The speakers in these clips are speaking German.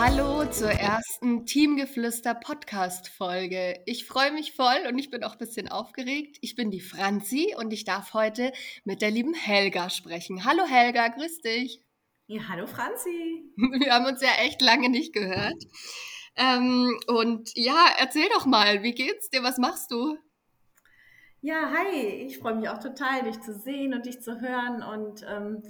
Hallo zur ersten Teamgeflüster Podcast Folge. Ich freue mich voll und ich bin auch ein bisschen aufgeregt. Ich bin die Franzi und ich darf heute mit der lieben Helga sprechen. Hallo Helga, grüß dich. Ja, hallo Franzi. Wir haben uns ja echt lange nicht gehört. Ähm, und ja, erzähl doch mal, wie geht's dir? Was machst du? Ja, hi, ich freue mich auch total, dich zu sehen und dich zu hören und ähm,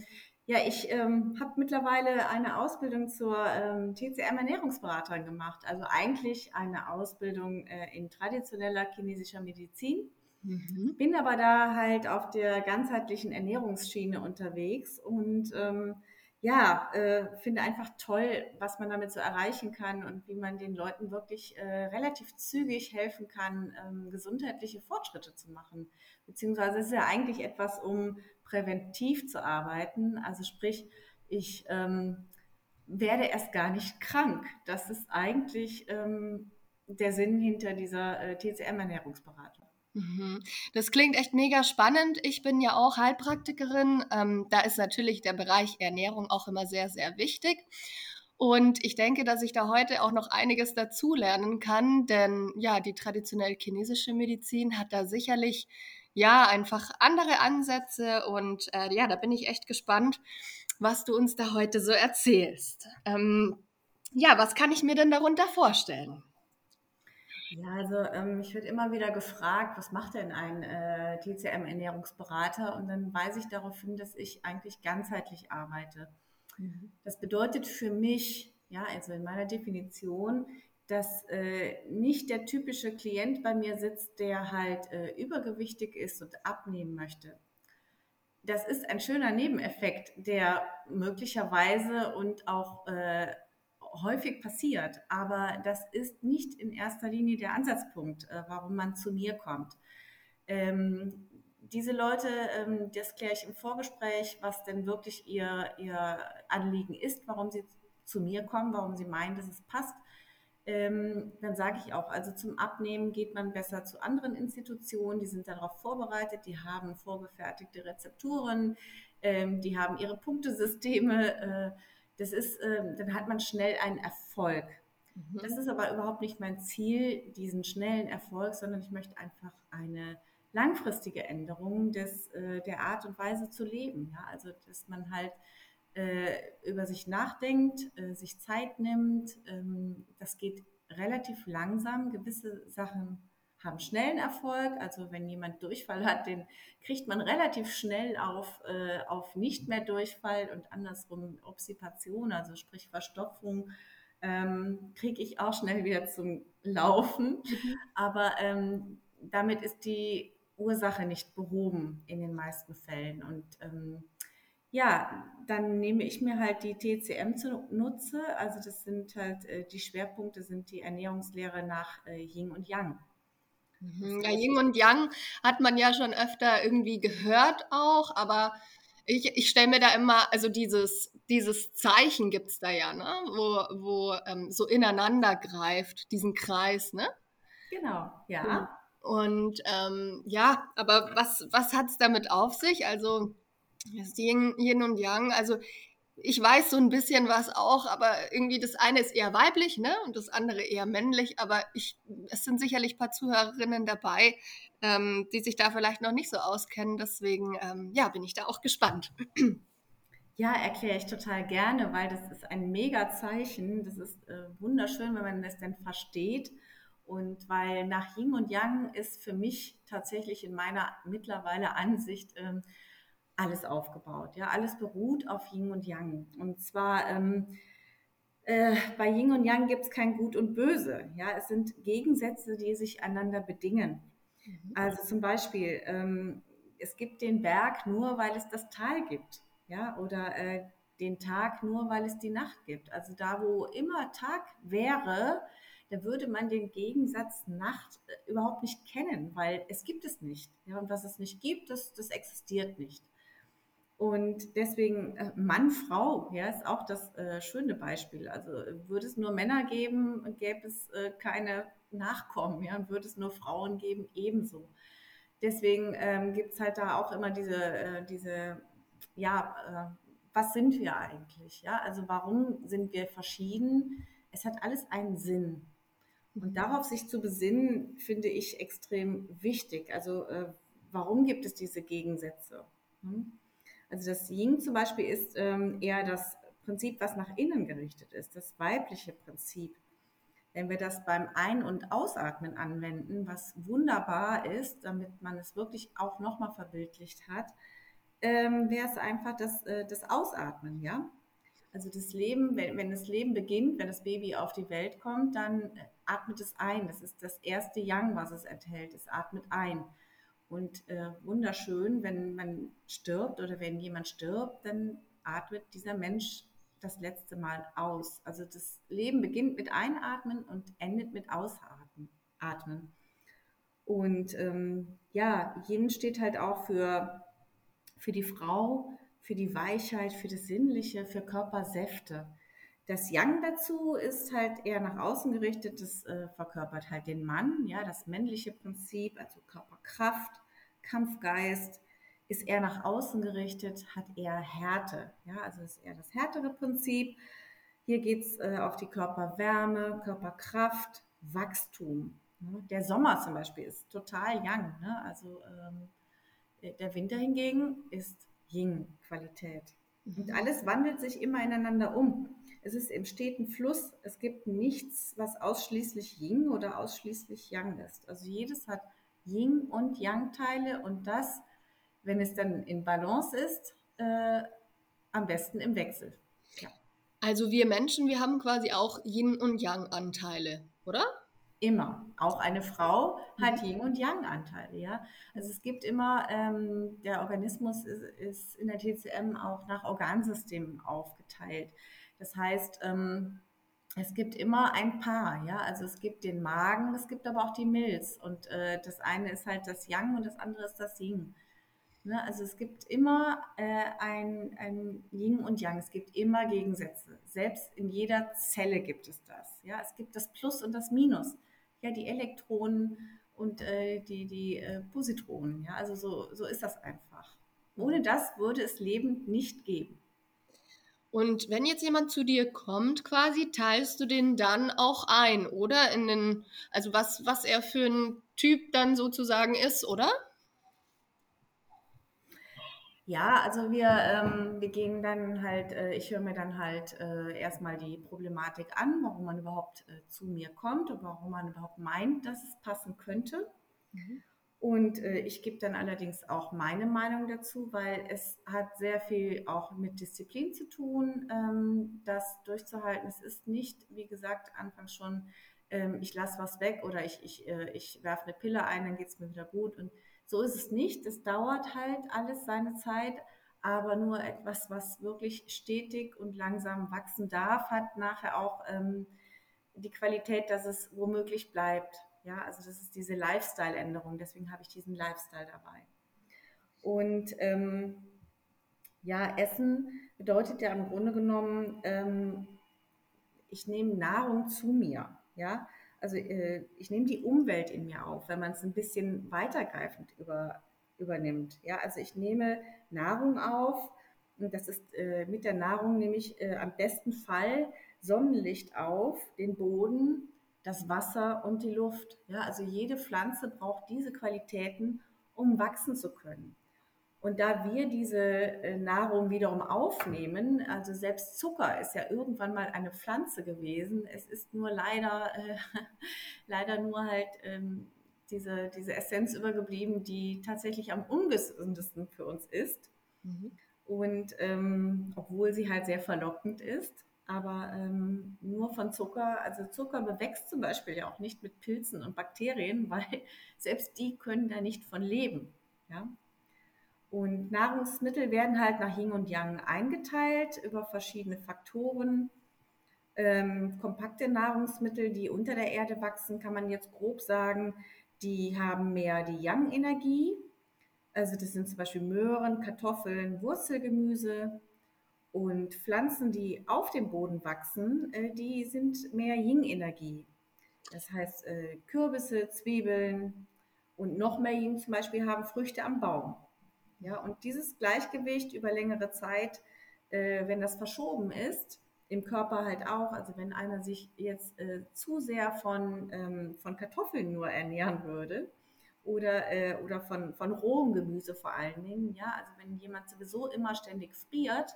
ja, ich ähm, habe mittlerweile eine Ausbildung zur ähm, TCM-Ernährungsberaterin gemacht. Also eigentlich eine Ausbildung äh, in traditioneller chinesischer Medizin. Mhm. Bin aber da halt auf der ganzheitlichen Ernährungsschiene unterwegs und ähm, ja, äh, finde einfach toll, was man damit so erreichen kann und wie man den Leuten wirklich äh, relativ zügig helfen kann, ähm, gesundheitliche Fortschritte zu machen. Beziehungsweise es ist ja eigentlich etwas, um präventiv zu arbeiten. Also sprich, ich ähm, werde erst gar nicht krank. Das ist eigentlich ähm, der Sinn hinter dieser äh, TCM-Ernährungsberatung. Mhm. Das klingt echt mega spannend. Ich bin ja auch Heilpraktikerin. Ähm, da ist natürlich der Bereich Ernährung auch immer sehr, sehr wichtig. Und ich denke, dass ich da heute auch noch einiges dazulernen kann, denn ja, die traditionell chinesische Medizin hat da sicherlich ja einfach andere Ansätze und äh, ja, da bin ich echt gespannt, was du uns da heute so erzählst. Ähm, ja, was kann ich mir denn darunter vorstellen? Ja, also ähm, ich werde immer wieder gefragt, was macht denn ein äh, TCM-Ernährungsberater? Und dann weise ich darauf hin, dass ich eigentlich ganzheitlich arbeite. Mhm. Das bedeutet für mich, ja, also in meiner Definition, dass äh, nicht der typische Klient bei mir sitzt, der halt äh, übergewichtig ist und abnehmen möchte. Das ist ein schöner Nebeneffekt, der möglicherweise und auch äh, häufig passiert, aber das ist nicht in erster Linie der Ansatzpunkt, äh, warum man zu mir kommt. Ähm, diese Leute, ähm, das kläre ich im Vorgespräch, was denn wirklich ihr, ihr Anliegen ist, warum sie zu mir kommen, warum sie meinen, dass es passt. Ähm, dann sage ich auch, also zum Abnehmen geht man besser zu anderen Institutionen, die sind darauf vorbereitet, die haben vorgefertigte Rezepturen, ähm, die haben ihre Punktesysteme. Äh, das ist, ähm, dann hat man schnell einen Erfolg. Mhm. Das ist aber überhaupt nicht mein Ziel, diesen schnellen Erfolg, sondern ich möchte einfach eine langfristige Änderung des, äh, der Art und Weise zu leben. Ja? Also, dass man halt äh, über sich nachdenkt, äh, sich Zeit nimmt. Ähm, das geht relativ langsam. Gewisse Sachen haben schnellen Erfolg. Also wenn jemand Durchfall hat, den kriegt man relativ schnell auf, äh, auf nicht mehr Durchfall und andersrum Obsipation, also sprich Verstopfung, ähm, kriege ich auch schnell wieder zum Laufen. Mhm. Aber ähm, damit ist die Ursache nicht behoben in den meisten Fällen. Und ähm, ja, dann nehme ich mir halt die TCM zunutze. Also das sind halt äh, die Schwerpunkte sind die Ernährungslehre nach äh, Yin und Yang. Mhm. Ja, Yin und Yang hat man ja schon öfter irgendwie gehört auch, aber ich, ich stelle mir da immer, also dieses, dieses Zeichen gibt es da ja, ne? wo, wo ähm, so ineinander greift, diesen Kreis, ne? Genau, ja. Und ähm, ja, aber was, was hat es damit auf sich? Also das Yin, Yin und Yang, also ich weiß so ein bisschen was auch, aber irgendwie das eine ist eher weiblich, ne? Und das andere eher männlich. Aber ich, es sind sicherlich ein paar Zuhörerinnen dabei, ähm, die sich da vielleicht noch nicht so auskennen. Deswegen, ähm, ja, bin ich da auch gespannt. Ja, erkläre ich total gerne, weil das ist ein Mega-Zeichen. Das ist äh, wunderschön, wenn man das denn versteht. Und weil nach Yin und Yang ist für mich tatsächlich in meiner mittlerweile Ansicht ähm, alles aufgebaut. Ja, alles beruht auf Yin und Yang. Und zwar ähm, äh, bei Yin und Yang gibt es kein Gut und Böse. Ja, es sind Gegensätze, die sich einander bedingen. Mhm. Also zum Beispiel ähm, es gibt den Berg nur, weil es das Tal gibt. Ja, oder äh, den Tag nur, weil es die Nacht gibt. Also da, wo immer Tag wäre, da würde man den Gegensatz Nacht äh, überhaupt nicht kennen, weil es gibt es nicht. Ja, und was es nicht gibt, das, das existiert nicht. Und deswegen äh, Mann, Frau, ja, ist auch das äh, schöne Beispiel. Also würde es nur Männer geben, gäbe es äh, keine Nachkommen, ja, würde es nur Frauen geben, ebenso. Deswegen ähm, gibt es halt da auch immer diese, äh, diese ja, äh, was sind wir eigentlich? Ja, also warum sind wir verschieden? Es hat alles einen Sinn. Und darauf sich zu besinnen, finde ich extrem wichtig. Also äh, warum gibt es diese Gegensätze? Hm? Also das Yin zum Beispiel ist ähm, eher das Prinzip, was nach innen gerichtet ist, das weibliche Prinzip. Wenn wir das beim Ein- und Ausatmen anwenden, was wunderbar ist, damit man es wirklich auch nochmal verbildlicht hat, ähm, wäre es einfach das, äh, das Ausatmen, ja. Also das Leben, wenn, wenn das Leben beginnt, wenn das Baby auf die Welt kommt, dann äh, atmet es ein. Das ist das erste Yang, was es enthält. Es atmet ein. Und äh, wunderschön, wenn man stirbt oder wenn jemand stirbt, dann atmet dieser Mensch das letzte Mal aus. Also das Leben beginnt mit Einatmen und endet mit Ausatmen. Atmen. Und ähm, ja, Yin steht halt auch für für die Frau, für die Weichheit, für das Sinnliche, für Körpersäfte. Das Yang dazu ist halt eher nach außen gerichtet, das äh, verkörpert halt den Mann, ja, das männliche Prinzip, also Körperkraft, Kampfgeist, ist eher nach außen gerichtet, hat eher Härte, ja, also ist eher das härtere Prinzip. Hier geht es äh, auf die Körperwärme, Körperkraft, Wachstum. Ne? Der Sommer zum Beispiel ist total Yang, ne? also ähm, der Winter hingegen ist Yin-Qualität. Und mhm. alles wandelt sich immer ineinander um. Es ist im steten Fluss. Es gibt nichts, was ausschließlich Yin oder ausschließlich Yang ist. Also jedes hat Yin und Yang-Teile und das, wenn es dann in Balance ist, äh, am besten im Wechsel. Ja. Also wir Menschen, wir haben quasi auch Yin und Yang-Anteile, oder? Immer. Auch eine Frau hat mhm. Yin- und Yang-Anteile, ja. Also es gibt immer, ähm, der Organismus ist, ist, in der TCM auch nach Organsystemen aufgeteilt. Das heißt, ähm, es gibt immer ein Paar, ja. Also es gibt den Magen, es gibt aber auch die Milz. Und äh, das eine ist halt das Yang und das andere ist das Yin. Ne? Also es gibt immer äh, ein, ein Yin und Yang, es gibt immer Gegensätze. Selbst in jeder Zelle gibt es das. Ja? Es gibt das Plus und das Minus ja, die Elektronen und äh, die, die äh, Positronen. Ja? Also so, so ist das einfach. Ohne das würde es Leben nicht geben. Und wenn jetzt jemand zu dir kommt, quasi, teilst du den dann auch ein, oder? In den, also was, was er für ein Typ dann sozusagen ist, oder? Ja, also wir, ähm, wir gehen dann halt, äh, ich höre mir dann halt äh, erstmal die Problematik an, warum man überhaupt äh, zu mir kommt und warum man überhaupt meint, dass es passen könnte. Mhm. Und äh, ich gebe dann allerdings auch meine Meinung dazu, weil es hat sehr viel auch mit Disziplin zu tun, ähm, das durchzuhalten. Es ist nicht, wie gesagt, anfangs schon, ähm, ich lasse was weg oder ich, ich, äh, ich werfe eine Pille ein, dann geht es mir wieder gut. Und so ist es nicht. Es dauert halt alles seine Zeit, aber nur etwas, was wirklich stetig und langsam wachsen darf, hat nachher auch ähm, die Qualität, dass es womöglich bleibt. Ja, also das ist diese Lifestyle-Änderung. Deswegen habe ich diesen Lifestyle dabei. Und ähm, ja, Essen bedeutet ja im Grunde genommen, ähm, ich nehme Nahrung zu mir. Ja, also äh, ich nehme die Umwelt in mir auf, wenn man es ein bisschen weitergreifend über, übernimmt. Ja, also ich nehme Nahrung auf und das ist äh, mit der Nahrung nehme ich äh, am besten Fall Sonnenlicht auf, den Boden, das Wasser und die Luft. Ja, also jede Pflanze braucht diese Qualitäten, um wachsen zu können. Und da wir diese äh, Nahrung wiederum aufnehmen, also selbst Zucker ist ja irgendwann mal eine Pflanze gewesen. Es ist nur leider, äh, leider nur halt ähm, diese, diese Essenz übergeblieben, die tatsächlich am ungesündesten für uns ist. Mhm. Und ähm, obwohl sie halt sehr verlockend ist, aber ähm, nur von Zucker, also Zucker bewächst zum Beispiel ja auch nicht mit Pilzen und Bakterien, weil selbst die können da nicht von leben. Ja? Und Nahrungsmittel werden halt nach Yin und Yang eingeteilt über verschiedene Faktoren. Ähm, kompakte Nahrungsmittel, die unter der Erde wachsen, kann man jetzt grob sagen, die haben mehr die Yang-Energie. Also das sind zum Beispiel Möhren, Kartoffeln, Wurzelgemüse. Und Pflanzen, die auf dem Boden wachsen, äh, die sind mehr Yin-Energie. Das heißt, äh, Kürbisse, Zwiebeln und noch mehr Yin zum Beispiel haben Früchte am Baum. Ja, und dieses Gleichgewicht über längere Zeit, äh, wenn das verschoben ist, im Körper halt auch, also wenn einer sich jetzt äh, zu sehr von, ähm, von Kartoffeln nur ernähren würde oder, äh, oder von, von rohem Gemüse vor allen Dingen, ja, also wenn jemand sowieso immer ständig friert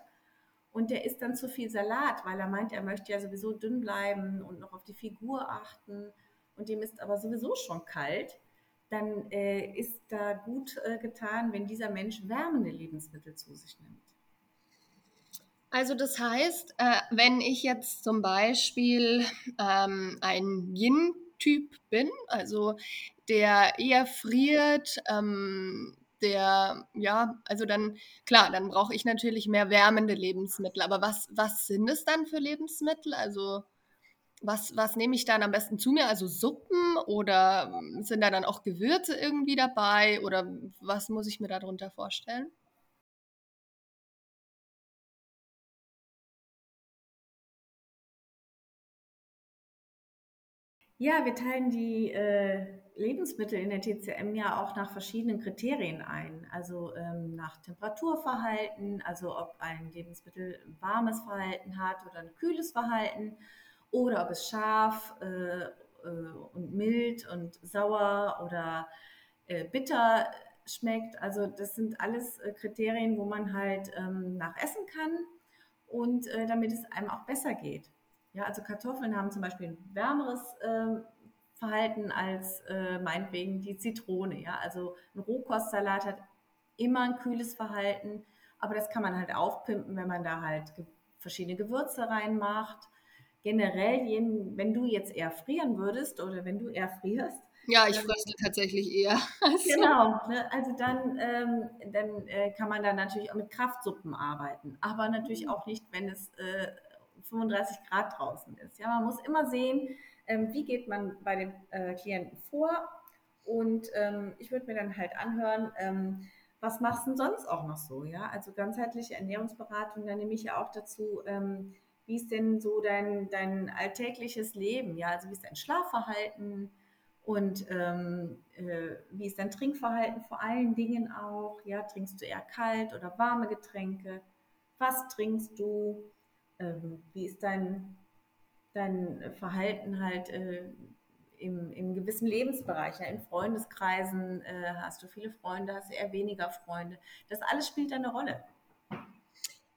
und der isst dann zu viel Salat, weil er meint, er möchte ja sowieso dünn bleiben und noch auf die Figur achten und dem ist aber sowieso schon kalt, dann äh, ist da gut äh, getan, wenn dieser Mensch wärmende Lebensmittel zu sich nimmt. Also das heißt, äh, wenn ich jetzt zum Beispiel ähm, ein Yin-Typ bin, also der eher friert, ähm, der, ja, also dann, klar, dann brauche ich natürlich mehr wärmende Lebensmittel. Aber was, was sind es dann für Lebensmittel? Also was, was nehme ich dann am besten zu mir? Also Suppen oder ähm, sind da dann auch Gewürze irgendwie dabei oder was muss ich mir darunter vorstellen? Ja, wir teilen die äh, Lebensmittel in der TCM ja auch nach verschiedenen Kriterien ein. Also ähm, nach Temperaturverhalten, also ob ein Lebensmittel ein warmes Verhalten hat oder ein kühles Verhalten oder ob es scharf äh, äh, und mild und sauer oder äh, bitter schmeckt. Also das sind alles äh, Kriterien, wo man halt ähm, nach essen kann und äh, damit es einem auch besser geht. Ja, also Kartoffeln haben zum Beispiel ein wärmeres äh, Verhalten als äh, meinetwegen die Zitrone. Ja, also ein Rohkostsalat hat immer ein kühles Verhalten, aber das kann man halt aufpimpen, wenn man da halt ge verschiedene Gewürze reinmacht. Generell, wenn du jetzt eher frieren würdest oder wenn du eher frierst, ja, ich fröstle tatsächlich eher. Also. Genau, ne? also dann, ähm, dann äh, kann man da natürlich auch mit Kraftsuppen arbeiten, aber natürlich auch nicht, wenn es äh, 35 Grad draußen ist. Ja, man muss immer sehen, wie geht man bei dem äh, Klienten vor und ähm, ich würde mir dann halt anhören, ähm, was machst du denn sonst auch noch so? Ja, also ganzheitliche Ernährungsberatung, da nehme ich ja auch dazu, ähm, wie ist denn so dein, dein alltägliches Leben? Ja, also wie ist dein Schlafverhalten? Und ähm, äh, wie ist dein Trinkverhalten vor allen Dingen auch? Ja, trinkst du eher kalt oder warme Getränke? Was trinkst du? ähm, wie ist dein, dein Verhalten halt äh, im, im gewissen Lebensbereich, ja, in Freundeskreisen, äh, hast du viele Freunde, hast du eher weniger Freunde. Das alles spielt eine Rolle.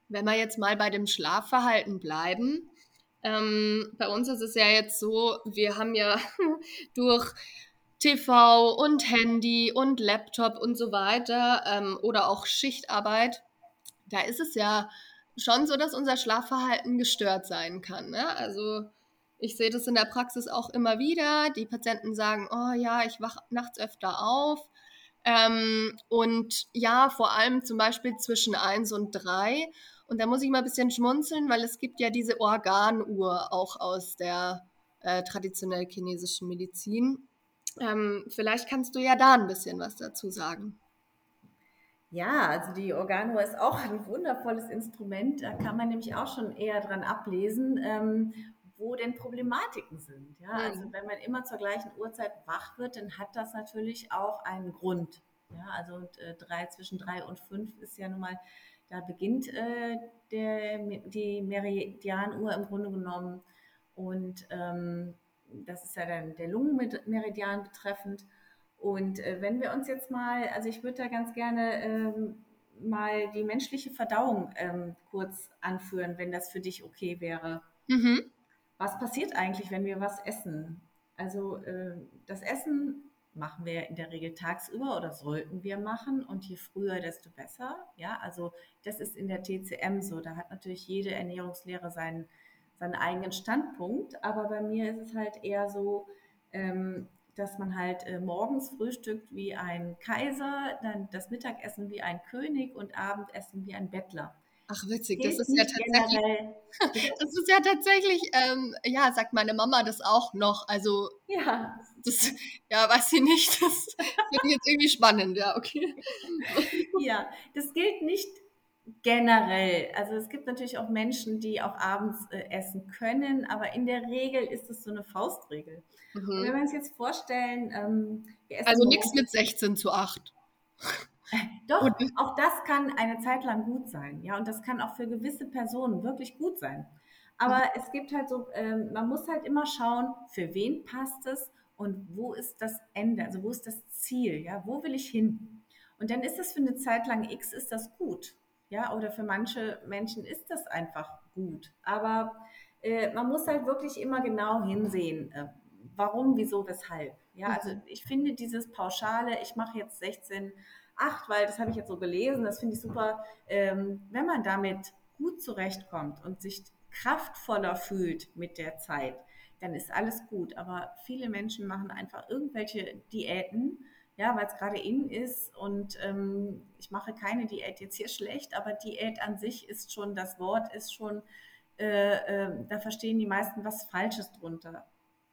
Wenn wir jetzt mal bei dem Schlafverhalten bleiben, ähm, bei uns ist es ja jetzt so, wir haben ja durch TV und Handy und Laptop und so weiter ähm, oder auch Schichtarbeit, da ist es ja schon so, dass unser Schlafverhalten gestört sein kann. Ne? Also ich sehe das in der Praxis auch immer wieder. Die Patienten sagen, oh ja, ich wache nachts öfter auf. Ähm, und ja, vor allem zum Beispiel zwischen 1 und 3. Und da muss ich mal ein bisschen schmunzeln, weil es gibt ja diese Organuhr auch aus der äh, traditionell chinesischen Medizin. Ähm, vielleicht kannst du ja da ein bisschen was dazu sagen. Ja, also die Organuhr ist auch ein wundervolles Instrument. Da kann man nämlich auch schon eher dran ablesen, ähm, wo denn Problematiken sind. Ja, also wenn man immer zur gleichen Uhrzeit wach wird, dann hat das natürlich auch einen Grund. Ja, also äh, drei, zwischen drei und fünf ist ja nun mal, da beginnt äh, der, die Meridianuhr im Grunde genommen. Und ähm, das ist ja dann der Lungenmeridian betreffend. Und äh, wenn wir uns jetzt mal, also ich würde da ganz gerne ähm, mal die menschliche Verdauung ähm, kurz anführen, wenn das für dich okay wäre. Mhm. Was passiert eigentlich, wenn wir was essen? Also äh, das Essen machen wir in der Regel tagsüber oder sollten wir machen und je früher, desto besser. Ja, also das ist in der TCM so. Da hat natürlich jede Ernährungslehre seinen, seinen eigenen Standpunkt, aber bei mir ist es halt eher so, ähm, dass man halt äh, morgens frühstückt wie ein Kaiser, dann das Mittagessen wie ein König und Abendessen wie ein Bettler. Ach witzig, das ist, ja tatsächlich, das ist ja tatsächlich, ähm, ja, sagt meine Mama das auch noch. Also, ja, das, ja, weiß sie nicht. Das finde ich jetzt irgendwie spannend, ja, okay. Ja, das gilt nicht generell. Also es gibt natürlich auch Menschen, die auch abends äh, essen können, aber in der Regel ist es so eine Faustregel. Mhm. Und wenn wir uns jetzt vorstellen, ähm, also nichts mit 16 zu 8. Doch, und, auch das kann eine Zeit lang gut sein. Ja, und das kann auch für gewisse Personen wirklich gut sein. Aber mhm. es gibt halt so, ähm, man muss halt immer schauen, für wen passt es und wo ist das Ende, also wo ist das Ziel, ja, wo will ich hin? Und dann ist das für eine Zeit lang X, ist das gut. Ja, oder für manche Menschen ist das einfach gut. Aber äh, man muss halt wirklich immer genau hinsehen, äh, warum, wieso, weshalb. Ja, also mhm. ich finde dieses Pauschale, ich mache jetzt 16, 8, weil das habe ich jetzt so gelesen, das finde ich super, ähm, wenn man damit gut zurechtkommt und sich kraftvoller fühlt mit der Zeit, dann ist alles gut. Aber viele Menschen machen einfach irgendwelche Diäten, ja, weil es gerade in ist und ähm, ich mache keine Diät jetzt hier schlecht, aber Diät an sich ist schon, das Wort ist schon, äh, äh, da verstehen die meisten was Falsches drunter.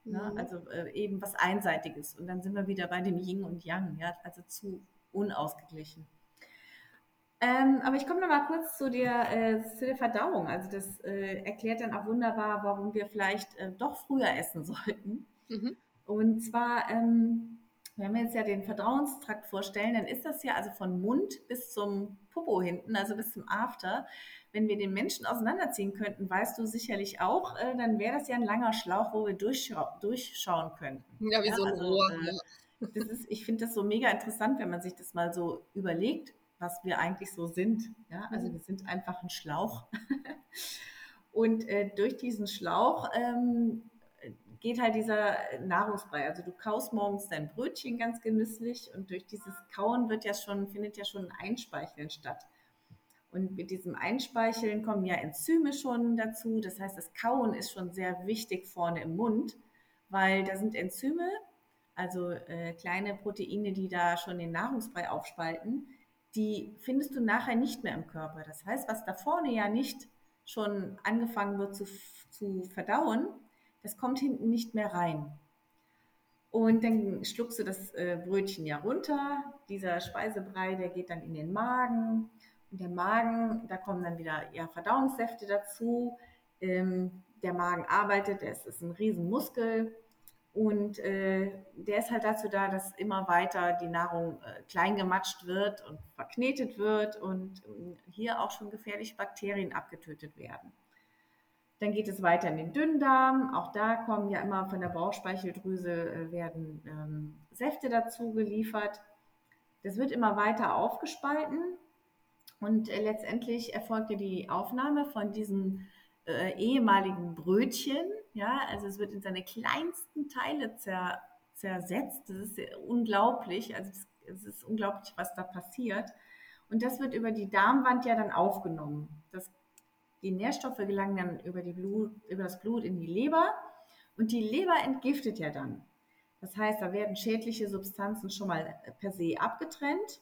Ne? Mhm. Also äh, eben was Einseitiges. Und dann sind wir wieder bei dem Yin und Yang, ja, also zu unausgeglichen. Ähm, aber ich komme noch mal kurz zu der, äh, zu der Verdauung. Also das äh, erklärt dann auch wunderbar, warum wir vielleicht äh, doch früher essen sollten. Mhm. Und zwar, ähm, wenn wir jetzt ja den Verdauungstrakt vorstellen, dann ist das ja also von Mund bis zum Popo hinten, also bis zum After. Wenn wir den Menschen auseinanderziehen könnten, weißt du sicherlich auch, äh, dann wäre das ja ein langer Schlauch, wo wir durchschau durchschauen könnten. Ja, wie ja, so ein also, Rohr. Äh, das ist, ich finde das so mega interessant, wenn man sich das mal so überlegt, was wir eigentlich so sind. Ja, also mhm. wir sind einfach ein Schlauch. Und äh, durch diesen Schlauch ähm, geht halt dieser Nahrungsbrei. Also du kaust morgens dein Brötchen ganz genüsslich und durch dieses Kauen wird ja schon, findet ja schon ein Einspeicheln statt. Und mit diesem Einspeicheln kommen ja Enzyme schon dazu. Das heißt, das Kauen ist schon sehr wichtig vorne im Mund, weil da sind Enzyme, also äh, kleine Proteine, die da schon den Nahrungsbrei aufspalten, die findest du nachher nicht mehr im Körper. Das heißt, was da vorne ja nicht schon angefangen wird zu, zu verdauen, das kommt hinten nicht mehr rein. Und dann schluckst du das äh, Brötchen ja runter. Dieser Speisebrei, der geht dann in den Magen. Und der Magen, da kommen dann wieder ja, Verdauungssäfte dazu. Ähm, der Magen arbeitet, es ist ein Riesenmuskel. Und äh, der ist halt dazu da, dass immer weiter die Nahrung äh, klein gematscht wird und verknetet wird und äh, hier auch schon gefährliche Bakterien abgetötet werden. Dann geht es weiter in den Dünndarm. Auch da kommen ja immer von der Bauchspeicheldrüse äh, werden ähm, Säfte dazu geliefert. Das wird immer weiter aufgespalten und äh, letztendlich erfolgt ja die Aufnahme von diesen äh, ehemaligen Brötchen. Ja, also es wird in seine kleinsten Teile zer, zersetzt. Das ist unglaublich. Also es ist unglaublich, was da passiert. Und das wird über die Darmwand ja dann aufgenommen. Das, die Nährstoffe gelangen dann über, die Blut, über das Blut in die Leber und die Leber entgiftet ja dann. Das heißt, da werden schädliche Substanzen schon mal per se abgetrennt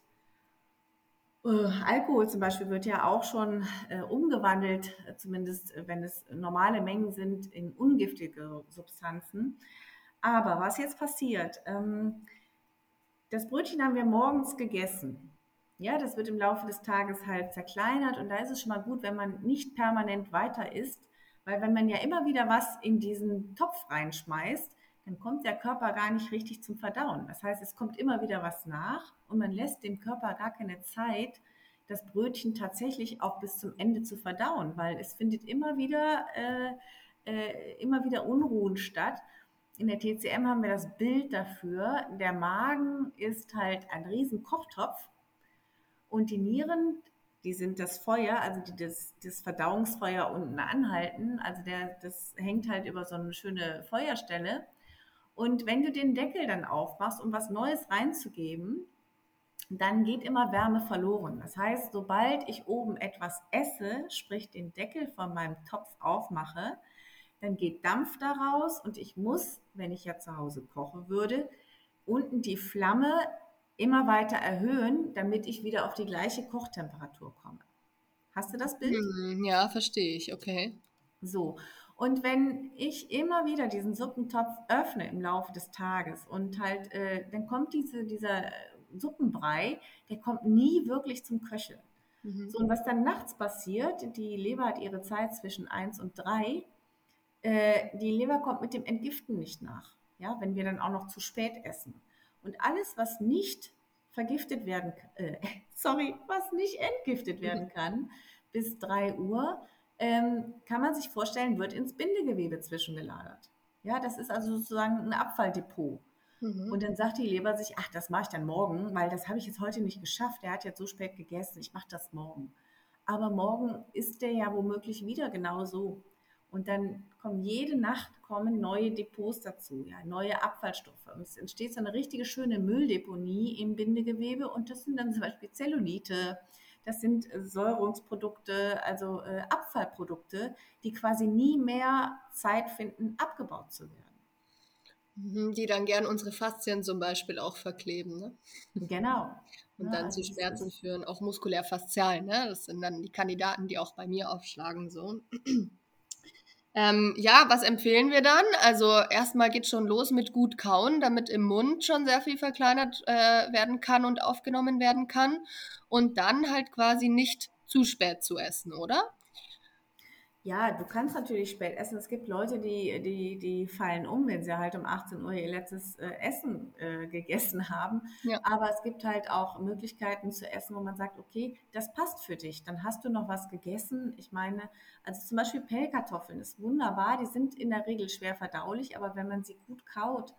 äh, Alkohol zum Beispiel wird ja auch schon äh, umgewandelt, äh, zumindest äh, wenn es normale Mengen sind, in ungiftige Substanzen. Aber was jetzt passiert, ähm, das Brötchen haben wir morgens gegessen. Ja, das wird im Laufe des Tages halt zerkleinert und da ist es schon mal gut, wenn man nicht permanent weiter isst, weil wenn man ja immer wieder was in diesen Topf reinschmeißt, dann kommt der Körper gar nicht richtig zum Verdauen. Das heißt, es kommt immer wieder was nach und man lässt dem Körper gar keine Zeit, das Brötchen tatsächlich auch bis zum Ende zu verdauen, weil es findet immer wieder, äh, äh, immer wieder Unruhen statt. In der TCM haben wir das Bild dafür. Der Magen ist halt ein riesen Kochtopf und die Nieren, die sind das Feuer, also die das, das Verdauungsfeuer unten anhalten. Also der, das hängt halt über so eine schöne Feuerstelle. Und wenn du den Deckel dann aufmachst, um was Neues reinzugeben, dann geht immer Wärme verloren. Das heißt, sobald ich oben etwas esse, sprich den Deckel von meinem Topf aufmache, dann geht Dampf daraus und ich muss, wenn ich ja zu Hause kochen würde, unten die Flamme immer weiter erhöhen, damit ich wieder auf die gleiche Kochtemperatur komme. Hast du das Bild? Hm, ja, verstehe ich, okay. So. Und wenn ich immer wieder diesen Suppentopf öffne im Laufe des Tages und halt, äh, dann kommt diese, dieser Suppenbrei, der kommt nie wirklich zum Köcheln. Mhm. So, und was dann nachts passiert, die Leber hat ihre Zeit zwischen 1 und 3, äh, die Leber kommt mit dem Entgiften nicht nach. Ja, wenn wir dann auch noch zu spät essen. Und alles, was nicht vergiftet werden, äh, sorry, was nicht entgiftet mhm. werden kann, bis 3 Uhr, ähm, kann man sich vorstellen, wird ins Bindegewebe zwischengelagert. Ja, das ist also sozusagen ein Abfalldepot. Mhm. Und dann sagt die Leber sich, ach, das mache ich dann morgen, weil das habe ich jetzt heute nicht geschafft. Der hat jetzt so spät gegessen, ich mache das morgen. Aber morgen ist der ja womöglich wieder genau so. Und dann kommen jede Nacht kommen neue Depots dazu, ja, neue Abfallstoffe. Und es entsteht so eine richtige schöne Mülldeponie im Bindegewebe. Und das sind dann zum Beispiel Zellulite, das sind äh, Säurungsprodukte, also äh, Abfallprodukte, die quasi nie mehr Zeit finden, abgebaut zu werden. Mhm, die dann gern unsere Faszien zum Beispiel auch verkleben. Ne? Genau. Und ja, dann also zu Schmerzen führen, auch muskulär-faszial. Ne? Das sind dann die Kandidaten, die auch bei mir aufschlagen. So. Ähm, ja, was empfehlen wir dann? Also erstmal geht schon los mit gut kauen, damit im Mund schon sehr viel verkleinert äh, werden kann und aufgenommen werden kann. Und dann halt quasi nicht zu spät zu essen, oder? Ja, du kannst natürlich spät essen. Es gibt Leute, die, die, die fallen um, wenn sie halt um 18 Uhr ihr letztes äh, Essen äh, gegessen haben. Ja. Aber es gibt halt auch Möglichkeiten zu essen, wo man sagt, okay, das passt für dich. Dann hast du noch was gegessen. Ich meine, also zum Beispiel Pellkartoffeln ist wunderbar. Die sind in der Regel schwer verdaulich, aber wenn man sie gut kaut,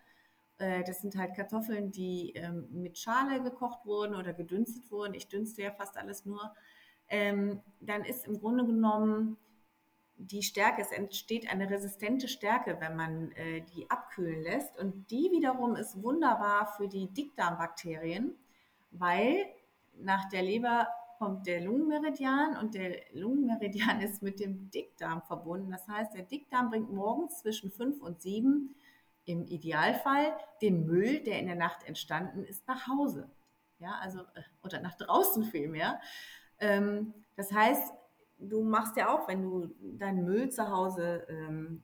äh, das sind halt Kartoffeln, die ähm, mit Schale gekocht wurden oder gedünstet wurden. Ich dünste ja fast alles nur. Ähm, dann ist im Grunde genommen die Stärke, es entsteht eine resistente Stärke, wenn man äh, die abkühlen lässt. Und die wiederum ist wunderbar für die Dickdarmbakterien, weil nach der Leber kommt der Lungenmeridian und der Lungenmeridian ist mit dem Dickdarm verbunden. Das heißt, der Dickdarm bringt morgens zwischen 5 und 7 im Idealfall den Müll, der in der Nacht entstanden ist, nach Hause. Ja, also, äh, oder nach draußen vielmehr. Ähm, das heißt, du machst ja auch, wenn du deinen Müll zu Hause ähm,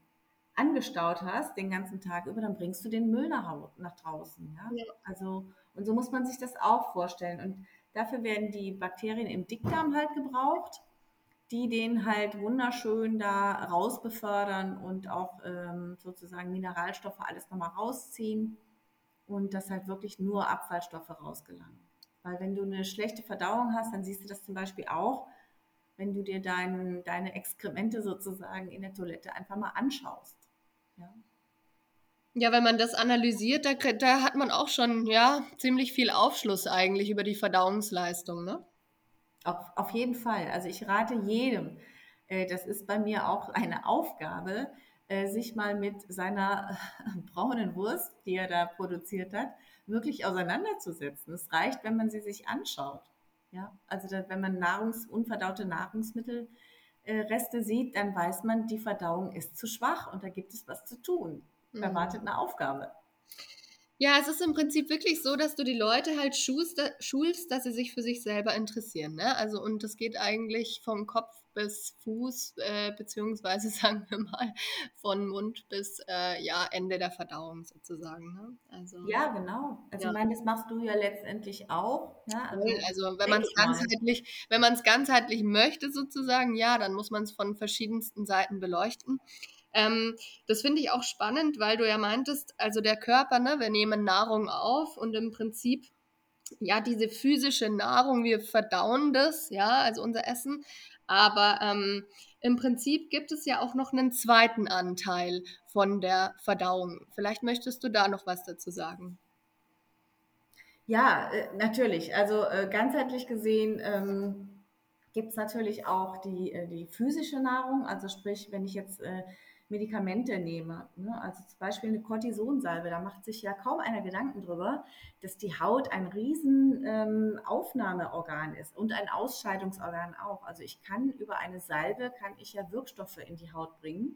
angestaut hast, den ganzen Tag über, dann bringst du den Müll nach, nach draußen. Ja? ja? Also, und so muss man sich das auch vorstellen. Und dafür werden die Bakterien im Dickdarm halt gebraucht, die den halt wunderschön da raus befördern und auch ähm, sozusagen Mineralstoffe alles nochmal rausziehen und dass halt wirklich nur Abfallstoffe rausgelangen. Weil wenn du eine schlechte Verdauung hast, dann siehst du das zum Beispiel auch, wenn du dir dein, deine Exkremente sozusagen in der Toilette einfach mal anschaust. Ja. Ja, wenn man das analysiert, da, da hat man auch schon ja ziemlich viel Aufschluss eigentlich über die Verdauungsleistung, ne? Auf, auf jeden Fall. Also ich rate jedem, äh, das ist bei mir auch eine Aufgabe, äh, sich mal mit seiner äh, braunen Wurst, die er da produziert hat, wirklich auseinanderzusetzen. Es reicht, wenn man sie sich anschaut. Ja, also da, wenn man Nahrungs unverdaute Nahrungsmittelreste äh, sieht, dann weiß man, die Verdauung ist zu schwach und da gibt es was zu tun. Da mhm. wartet eine Aufgabe. Ja, es ist im Prinzip wirklich so, dass du die Leute halt schulst, schulst dass sie sich für sich selber interessieren. Ne? Also, und das geht eigentlich vom Kopf bis Fuß, äh, beziehungsweise sagen wir mal von Mund bis äh, ja, Ende der Verdauung sozusagen. Ne? Also, ja, genau. Also ja. ich meine, das machst du ja letztendlich auch. Ne? Also, also wenn man es ganzheitlich, wenn man es ganzheitlich möchte sozusagen, ja, dann muss man es von verschiedensten Seiten beleuchten. Ähm, das finde ich auch spannend, weil du ja meintest, also der Körper, ne, wir nehmen Nahrung auf und im Prinzip ja, diese physische Nahrung, wir verdauen das, ja, also unser Essen. Aber ähm, im Prinzip gibt es ja auch noch einen zweiten Anteil von der Verdauung. Vielleicht möchtest du da noch was dazu sagen. Ja, äh, natürlich. Also äh, ganzheitlich gesehen ähm, gibt es natürlich auch die, äh, die physische Nahrung. Also sprich, wenn ich jetzt äh, Medikamente nehme. Ne? Also zum Beispiel eine Cortisonsalbe, da macht sich ja kaum einer Gedanken drüber, dass die Haut ein riesen ähm, Aufnahmeorgan ist und ein Ausscheidungsorgan auch. Also ich kann über eine Salbe, kann ich ja Wirkstoffe in die Haut bringen.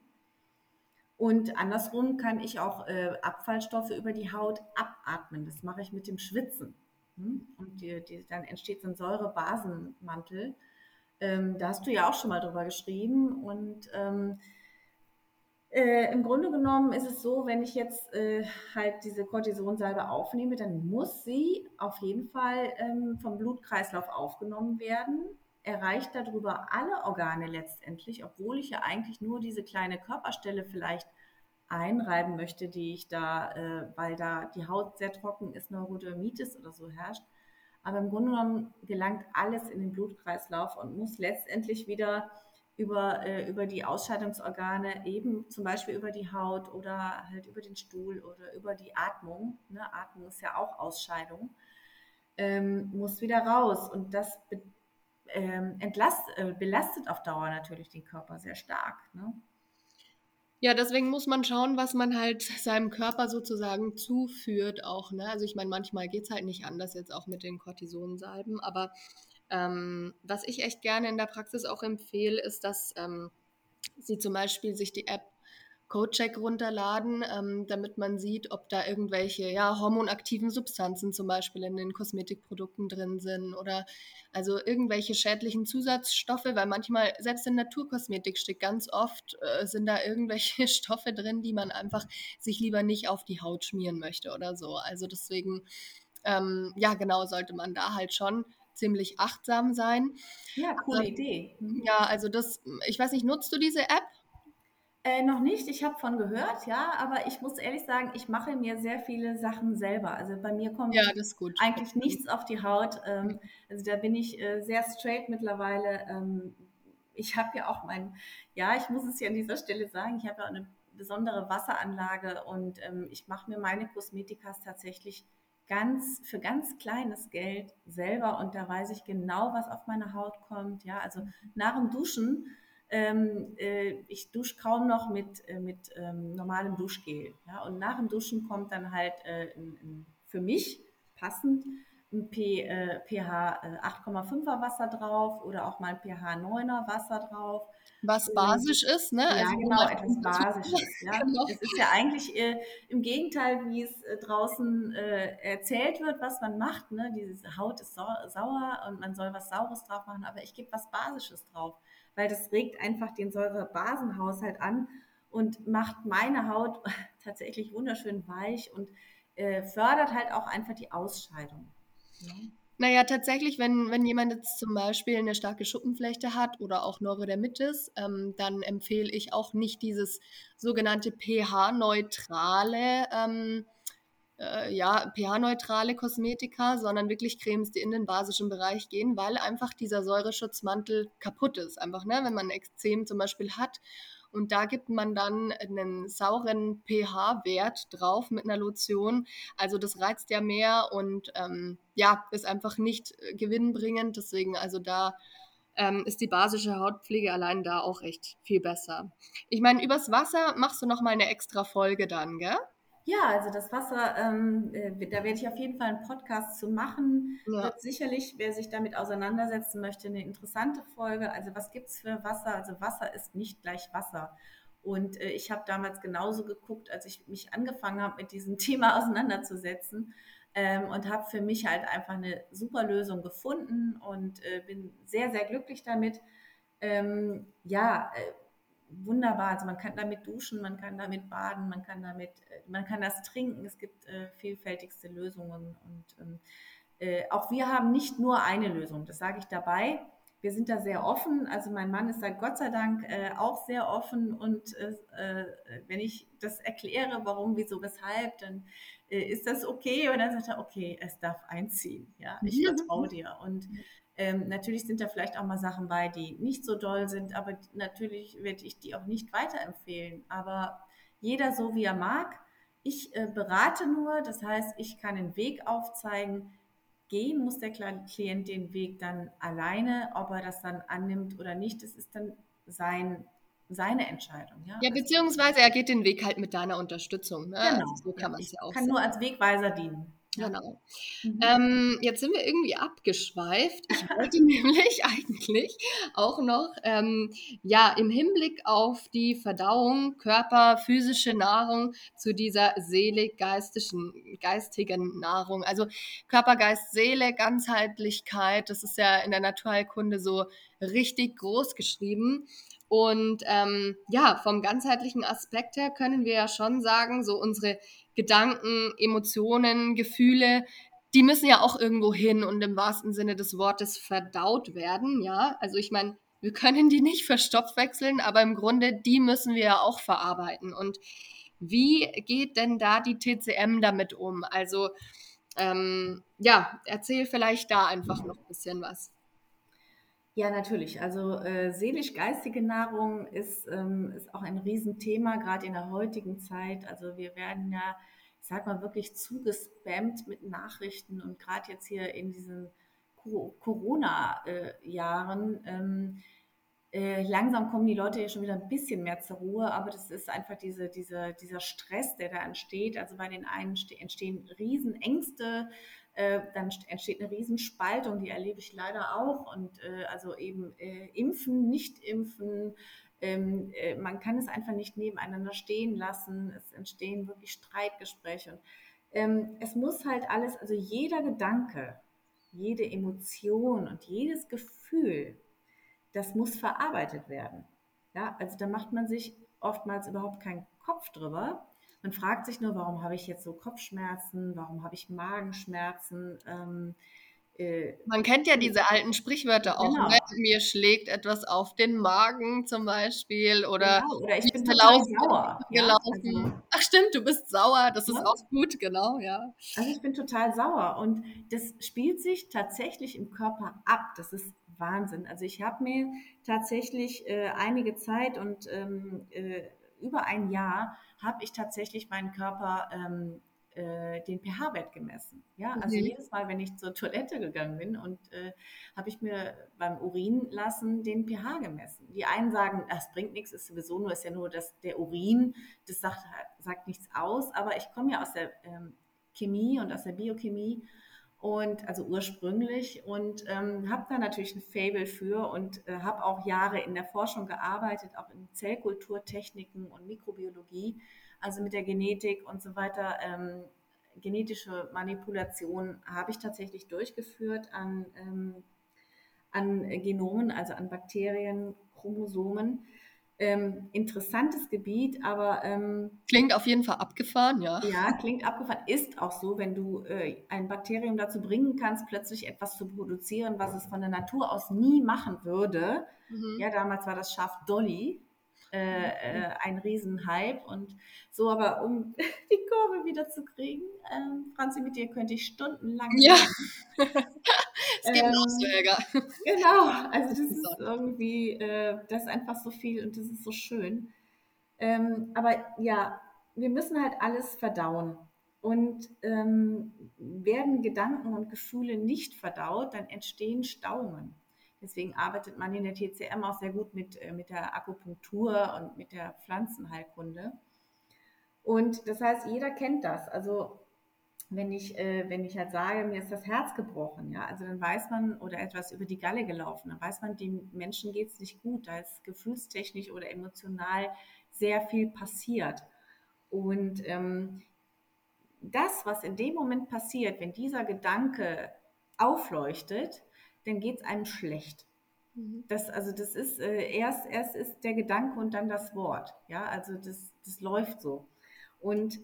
Und andersrum kann ich auch äh, Abfallstoffe über die Haut abatmen. Das mache ich mit dem Schwitzen. Hm? Und die, die, dann entsteht so ein Säurebasenmantel. Ähm, da hast du ja auch schon mal drüber geschrieben. Und ähm, äh, im Grunde genommen ist es so, wenn ich jetzt äh, halt diese Cortisonsalbe aufnehme, dann muss sie auf jeden Fall ähm, vom Blutkreislauf aufgenommen werden erreicht darüber alle Organe letztendlich, obwohl ich ja eigentlich nur diese kleine Körperstelle vielleicht einreiben möchte, die ich da, äh, weil da die Haut sehr trocken ist, Neurodermitis oder so herrscht. Aber im Grunde genommen gelangt alles in den Blutkreislauf und muss letztendlich wieder über, äh, über die Ausscheidungsorgane, eben zum Beispiel über die Haut oder halt über den Stuhl oder über die Atmung, ne? Atmung ist ja auch Ausscheidung, ähm, muss wieder raus. Und das bedeutet, ähm, entlast, äh, belastet auf Dauer natürlich den Körper sehr stark. Ne? Ja, deswegen muss man schauen, was man halt seinem Körper sozusagen zuführt auch. Ne? Also ich meine, manchmal geht es halt nicht anders jetzt auch mit den Cortisonsalben, aber ähm, was ich echt gerne in der Praxis auch empfehle, ist, dass ähm, sie zum Beispiel sich die App Codecheck runterladen, ähm, damit man sieht, ob da irgendwelche ja, hormonaktiven Substanzen zum Beispiel in den Kosmetikprodukten drin sind oder also irgendwelche schädlichen Zusatzstoffe, weil manchmal, selbst in Naturkosmetik steht ganz oft, äh, sind da irgendwelche Stoffe drin, die man einfach sich lieber nicht auf die Haut schmieren möchte oder so. Also deswegen, ähm, ja, genau, sollte man da halt schon ziemlich achtsam sein. Ja, coole ähm, Idee. Ja, also das, ich weiß nicht, nutzt du diese App? Äh, noch nicht, ich habe von gehört, ja, aber ich muss ehrlich sagen, ich mache mir sehr viele Sachen selber. Also bei mir kommt ja, eigentlich nichts auf die Haut. Ähm, also da bin ich äh, sehr straight mittlerweile. Ähm, ich habe ja auch mein, ja, ich muss es ja an dieser Stelle sagen, ich habe ja eine besondere Wasseranlage und ähm, ich mache mir meine Kosmetikas tatsächlich ganz für ganz kleines Geld selber und da weiß ich genau, was auf meine Haut kommt. Ja, also nach dem Duschen ähm, äh, ich dusche kaum noch mit, äh, mit ähm, normalem Duschgel. Ja? Und nach dem Duschen kommt dann halt äh, in, in, für mich passend ein P, äh, pH 8,5er äh, Wasser drauf oder auch mal ein pH 9er Wasser drauf. Was basisch ist, ne? Ja, also genau, etwas Basisches. Ja. genau. Es ist ja eigentlich äh, im Gegenteil, wie es äh, draußen äh, erzählt wird, was man macht. Ne? Diese Haut ist sau sauer und man soll was Saures drauf machen, aber ich gebe was Basisches drauf weil das regt einfach den Säurebasenhaushalt an und macht meine Haut tatsächlich wunderschön weich und äh, fördert halt auch einfach die Ausscheidung. Ja. Naja, tatsächlich, wenn, wenn jemand jetzt zum Beispiel eine starke Schuppenflechte hat oder auch Neurodermitis, ähm, dann empfehle ich auch nicht dieses sogenannte pH-neutrale ähm, äh, ja, pH-neutrale Kosmetika, sondern wirklich Cremes, die in den basischen Bereich gehen, weil einfach dieser Säureschutzmantel kaputt ist. Einfach, ne, wenn man Ekzem zum Beispiel hat und da gibt man dann einen sauren pH-Wert drauf mit einer Lotion. Also das reizt ja mehr und ähm, ja, ist einfach nicht äh, gewinnbringend. Deswegen, also da ähm, ist die basische Hautpflege allein da auch echt viel besser. Ich meine, übers Wasser machst du noch mal eine extra Folge dann, gell? Ja, also das Wasser, ähm, äh, da werde ich auf jeden Fall einen Podcast zu machen. Ja. Wird sicherlich, wer sich damit auseinandersetzen möchte, eine interessante Folge. Also was gibt es für Wasser? Also Wasser ist nicht gleich Wasser. Und äh, ich habe damals genauso geguckt, als ich mich angefangen habe, mit diesem Thema auseinanderzusetzen. Ähm, und habe für mich halt einfach eine super Lösung gefunden und äh, bin sehr, sehr glücklich damit. Ähm, ja, äh, wunderbar. Also man kann damit duschen, man kann damit baden, man kann damit, äh, man kann das trinken. Es gibt äh, vielfältigste Lösungen und ähm, äh, auch wir haben nicht nur eine Lösung. Das sage ich dabei. Wir sind da sehr offen. Also mein Mann ist da Gott sei Dank äh, auch sehr offen und äh, äh, wenn ich das erkläre, warum, wieso, weshalb, dann ist das okay und dann sagt er, okay, es darf einziehen. Ja, ich vertraue dir und ähm, natürlich sind da vielleicht auch mal Sachen bei, die nicht so doll sind, aber natürlich werde ich die auch nicht weiterempfehlen. Aber jeder so, wie er mag. Ich äh, berate nur, das heißt, ich kann den Weg aufzeigen. Gehen muss der Klient den Weg dann alleine, ob er das dann annimmt oder nicht, das ist dann sein, seine Entscheidung. Ja, ja beziehungsweise er geht den Weg halt mit deiner Unterstützung. Ne? Genau. Also so kann man es ja auch Kann sagen. nur als Wegweiser dienen. Genau. Mhm. Ähm, jetzt sind wir irgendwie abgeschweift. Ich wollte nämlich eigentlich auch noch, ähm, ja, im Hinblick auf die Verdauung, Körper, physische Nahrung zu dieser seelig-geistigen geistigen Nahrung. Also Körper, Geist, Seele, Ganzheitlichkeit, das ist ja in der Naturheilkunde so richtig groß geschrieben. Und ähm, ja, vom ganzheitlichen Aspekt her können wir ja schon sagen, so unsere Gedanken, Emotionen, Gefühle, die müssen ja auch irgendwo hin und im wahrsten Sinne des Wortes verdaut werden, ja. Also ich meine, wir können die nicht verstoffwechseln, aber im Grunde, die müssen wir ja auch verarbeiten. Und wie geht denn da die TCM damit um? Also ähm, ja, erzähl vielleicht da einfach noch ein bisschen was. Ja, natürlich. Also äh, seelisch-geistige Nahrung ist, ähm, ist auch ein Riesenthema, gerade in der heutigen Zeit. Also wir werden ja, ich sag mal, wirklich zugespammt mit Nachrichten und gerade jetzt hier in diesen Corona-Jahren. Ähm, äh, langsam kommen die Leute ja schon wieder ein bisschen mehr zur Ruhe, aber das ist einfach diese, diese, dieser Stress, der da entsteht. Also bei den einen entstehen Riesenängste, äh, dann entsteht eine Riesenspaltung, die erlebe ich leider auch. Und äh, also eben äh, impfen, nicht impfen, ähm, äh, man kann es einfach nicht nebeneinander stehen lassen. Es entstehen wirklich Streitgespräche. Und, ähm, es muss halt alles, also jeder Gedanke, jede Emotion und jedes Gefühl, das muss verarbeitet werden. Ja, also da macht man sich oftmals überhaupt keinen Kopf drüber. Man fragt sich nur, warum habe ich jetzt so Kopfschmerzen, warum habe ich Magenschmerzen. Ähm, äh, Man kennt ja diese alten Sprichwörter auch. Genau. Ne? Mir schlägt etwas auf den Magen zum Beispiel oder, genau, oder ich bin total sauer. Gelaufen. Ja, also, Ach stimmt, du bist sauer. Das ja. ist auch gut, genau, ja. Also ich bin total sauer und das spielt sich tatsächlich im Körper ab. Das ist Wahnsinn. Also ich habe mir tatsächlich äh, einige Zeit und ähm, äh, über ein Jahr habe ich tatsächlich meinen Körper ähm, äh, den pH-Wert gemessen. Ja, also mhm. jedes Mal, wenn ich zur Toilette gegangen bin und äh, habe ich mir beim Urin lassen den pH gemessen. Die einen sagen, das bringt nichts, ist sowieso nur, ist ja nur das, der Urin, das sagt, sagt nichts aus, aber ich komme ja aus der ähm, Chemie und aus der Biochemie und also ursprünglich und ähm, habe da natürlich ein Fable für und äh, habe auch Jahre in der Forschung gearbeitet, auch in Zellkulturtechniken und Mikrobiologie, also mit der Genetik und so weiter. Ähm, genetische Manipulation habe ich tatsächlich durchgeführt an, ähm, an Genomen, also an Bakterien, Chromosomen. Ähm, interessantes Gebiet, aber ähm, klingt auf jeden Fall abgefahren, ja. Ja, klingt abgefahren. Ist auch so, wenn du äh, ein Bakterium dazu bringen kannst, plötzlich etwas zu produzieren, was es von der Natur aus nie machen würde. Mhm. Ja, damals war das Schaf Dolly. Äh, äh, ein Riesenhype und so, aber um die Kurve wieder zu kriegen, ähm, Franzi, mit dir könnte ich stundenlang. Ja. es geht ähm, noch so, Helga. Genau, also das ist irgendwie, äh, das ist einfach so viel und das ist so schön. Ähm, aber ja, wir müssen halt alles verdauen. Und ähm, werden Gedanken und Gefühle nicht verdaut, dann entstehen Stauungen. Deswegen arbeitet man in der TCM auch sehr gut mit, äh, mit der Akupunktur und mit der Pflanzenheilkunde. Und das heißt, jeder kennt das. Also wenn ich, äh, wenn ich halt sage, mir ist das Herz gebrochen, ja, also dann weiß man oder etwas über die Galle gelaufen, dann weiß man, dem Menschen geht es nicht gut, da ist gefühlstechnisch oder emotional sehr viel passiert. Und ähm, das, was in dem Moment passiert, wenn dieser Gedanke aufleuchtet, dann geht es einem schlecht. Mhm. Das, also das ist äh, erst, erst ist der Gedanke und dann das Wort. Ja, also das, das läuft so. Und